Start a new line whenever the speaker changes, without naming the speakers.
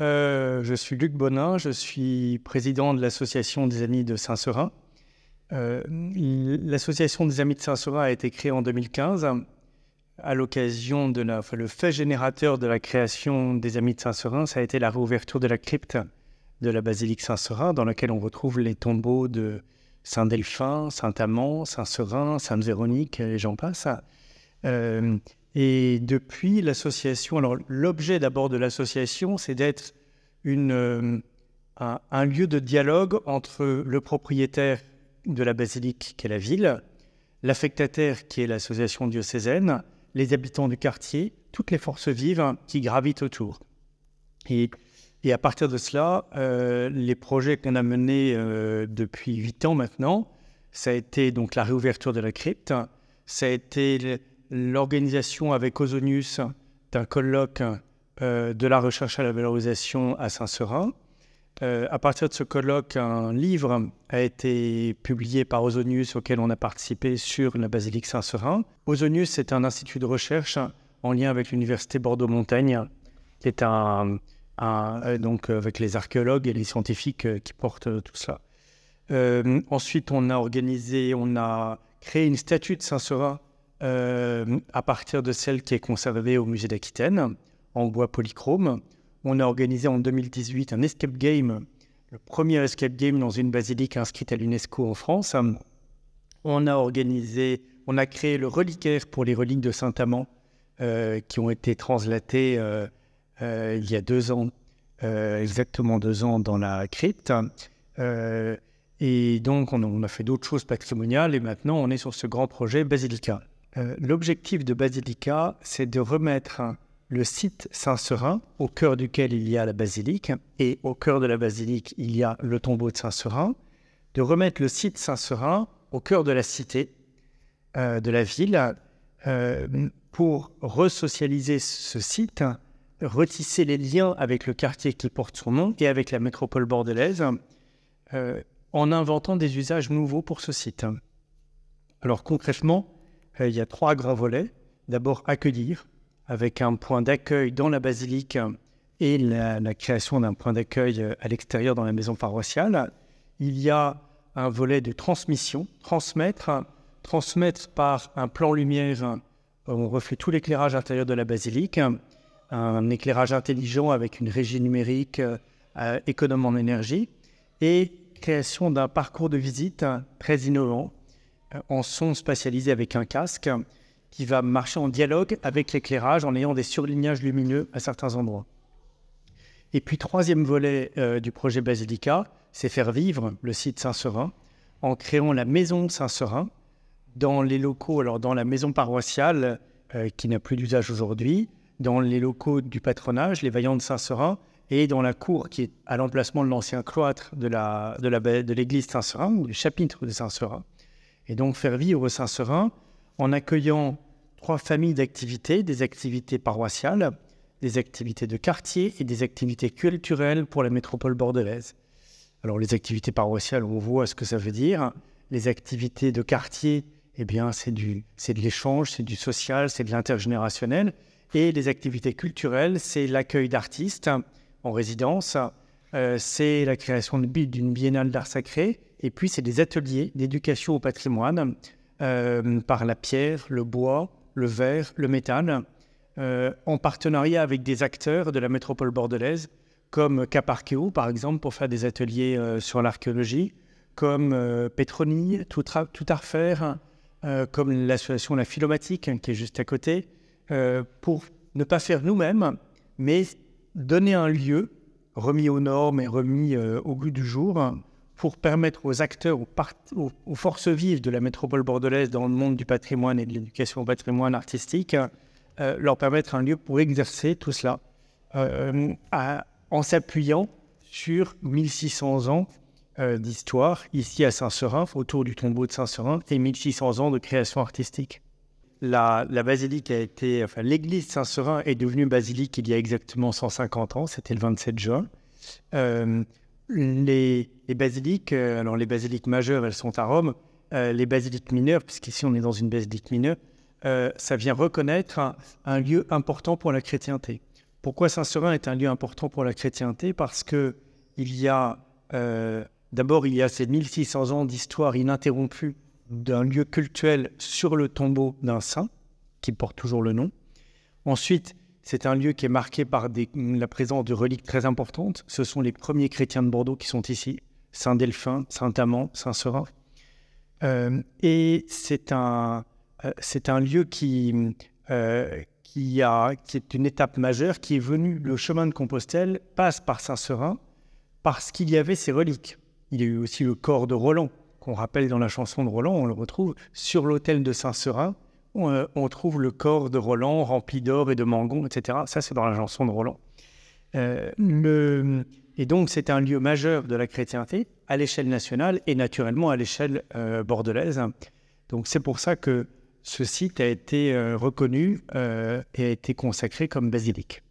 Euh, je suis Luc Bonin, je suis président de l'Association des Amis de Saint-Seurin. Euh, L'Association des Amis de Saint-Seurin a été créée en 2015 à l'occasion de le fait générateur de la création des Amis de Saint-Seurin, ça a été la réouverture de la crypte de la basilique Saint-Seurin, dans laquelle on retrouve les tombeaux de Saint-Delphin, Saint-Amand, Saint-Seurin, Sainte-Véronique, et j'en passe. Euh, et depuis l'association, alors l'objet d'abord de l'association, c'est d'être une, euh, un, lieu de dialogue entre le propriétaire de la basilique, qui est la ville, l'affectataire, qui est l'association diocésaine, les habitants du quartier, toutes les forces vives qui gravitent autour. Et, et à partir de cela, euh, les projets qu'on a menés euh, depuis huit ans maintenant, ça a été donc la réouverture de la crypte, ça a été l'organisation avec Ozonius d'un colloque euh, de la recherche à la valorisation à Saint-Seurin. Euh, à partir de ce colloque, un livre a été publié par Ozonius auquel on a participé sur la basilique Saint-Seurin. Ozonius est un institut de recherche en lien avec l'université Bordeaux-Montaigne, qui est un, euh, donc avec les archéologues et les scientifiques qui portent tout cela. Ensuite, on a organisé, on a créé une statue de Saint-Seurin à partir de celle qui est conservée au musée d'Aquitaine, en bois polychrome. On a organisé en 2018 un escape game, le premier escape game dans une basilique inscrite à l'UNESCO en France. On a organisé, on a créé le reliquaire pour les reliques de Saint-Amand euh, qui ont été translatées euh, euh, il y a deux ans, exactement deux ans dans la crypte. et donc, on a, fait d'autres choses patrimoniales et maintenant, on est sur ce grand projet Basilica. Euh, l'objectif de Basilica, c'est de remettre le site Saint-Seurin, au cœur duquel il y a la basilique, et au cœur de la basilique, il y a le tombeau de Saint-Seurin, de remettre le site Saint-Seurin au cœur de la cité, euh, de la ville, euh, pour resocialiser ce site, retisser les liens avec le quartier qui porte son nom et avec la métropole bordelaise, euh, en inventant des usages nouveaux pour ce site. Alors concrètement, il y a trois grands volets. D'abord, accueillir, avec un point d'accueil dans la basilique et la, création d'un point d'accueil euh, à l'extérieur dans la maison paroissiale. Il y a un volet de transmission, transmettre, transmettre par un plan lumière. On refait tout l'éclairage intérieur de la basilique, un éclairage intelligent avec une régie numérique euh, économe en énergie et création d'un parcours de visite très innovant en son spatialisé avec un casque qui va marcher en dialogue avec l'éclairage en ayant des surlignages lumineux à certains endroits. Et puis, troisième volet euh, du projet Basilica, c'est faire vivre le site Saint-Seurin en créant la maison Saint-Seurin dans les locaux, alors dans la maison paroissiale euh, qui n'a plus d'usage aujourd'hui, dans les locaux du patronage, les Vaillants de Saint-Seurin, et dans la cour qui est à l'emplacement de l'ancien cloître de l'église la, de Saint-Seurin, du chapitre de Saint-Seurin et donc faire vivre Saint-Seurin en accueillant trois familles d'activités, des activités paroissiales, des activités de quartier et des activités culturelles pour la métropole bordelaise. Alors les activités paroissiales, on voit ce que ça veut dire. Les activités de quartier, eh bien c'est du c'est de l'échange, c'est du social, c'est de l'intergénérationnel. Et les activités culturelles, c'est l'accueil d'artistes en résidence, euh, c'est la création d'une biennale d'art sacré et puis, c'est des ateliers d'éducation au patrimoine euh, par la pierre, le bois, le verre, le métal, euh, en partenariat avec des acteurs de la métropole bordelaise, comme Caparqueo, par exemple, pour faire des ateliers sur l'archéologie, comme Petroni, tout, tout, à comme l'association La Philomatique, hein, qui est juste à côté, pour ne pas faire nous-mêmes, mais donner un lieu remis aux normes et remis au goût du jour pour permettre aux acteurs, aux, forces vives de la métropole bordelaise dans le monde du patrimoine et de l'éducation au patrimoine artistique, euh, leur permettre un lieu pour exercer tout cela euh, en s'appuyant sur 1600 ans euh, d'histoire ici à Saint-Seurin, autour du tombeau de Saint-Seurin, et 1600 ans de création artistique. La, basilique a été, enfin, l'église Saint-Seurin est devenue basilique il y a exactement 150 ans, c'était le 27 juin. Euh, les, basiliques, euh, alors les basiliques majeures, elles sont à Rome. Euh, les basiliques mineures, puisqu'ici on est dans une basilique mineure, ça vient reconnaître un, lieu important pour la chrétienté. Pourquoi Saint-Seurin est un lieu important pour la chrétienté? Parce que il y a d'abord il y a ces 1600 ans d'histoire ininterrompue d'un lieu cultuel sur le tombeau d'un saint qui porte toujours le nom. Ensuite, c'est un lieu qui est marqué par la présence de reliques très importantes. Ce sont les premiers chrétiens de Bordeaux qui sont ici, Saint Delphin, Saint Amand, Saint Seurin. Euh, et c'est un, euh, un lieu qui, euh, qui, a, qui est une étape majeure, qui est venu, le chemin de Compostelle passe par Saint-Seurin parce qu'il y avait ces reliques. Il y a eu aussi le corps de Roland, qu'on rappelle dans la chanson de Roland, on le retrouve sur l'autel de Saint-Seurin. On, on, trouve le corps de Roland rempli d'or et de mangon, etc. Ça, c'est dans la chanson de Roland. Euh, et donc, c'est un lieu majeur de la chrétienté à l'échelle nationale et naturellement à l'échelle euh, bordelaise. Donc, c'est pour ça que ce site a été euh, reconnu euh, et a été consacré comme basilique.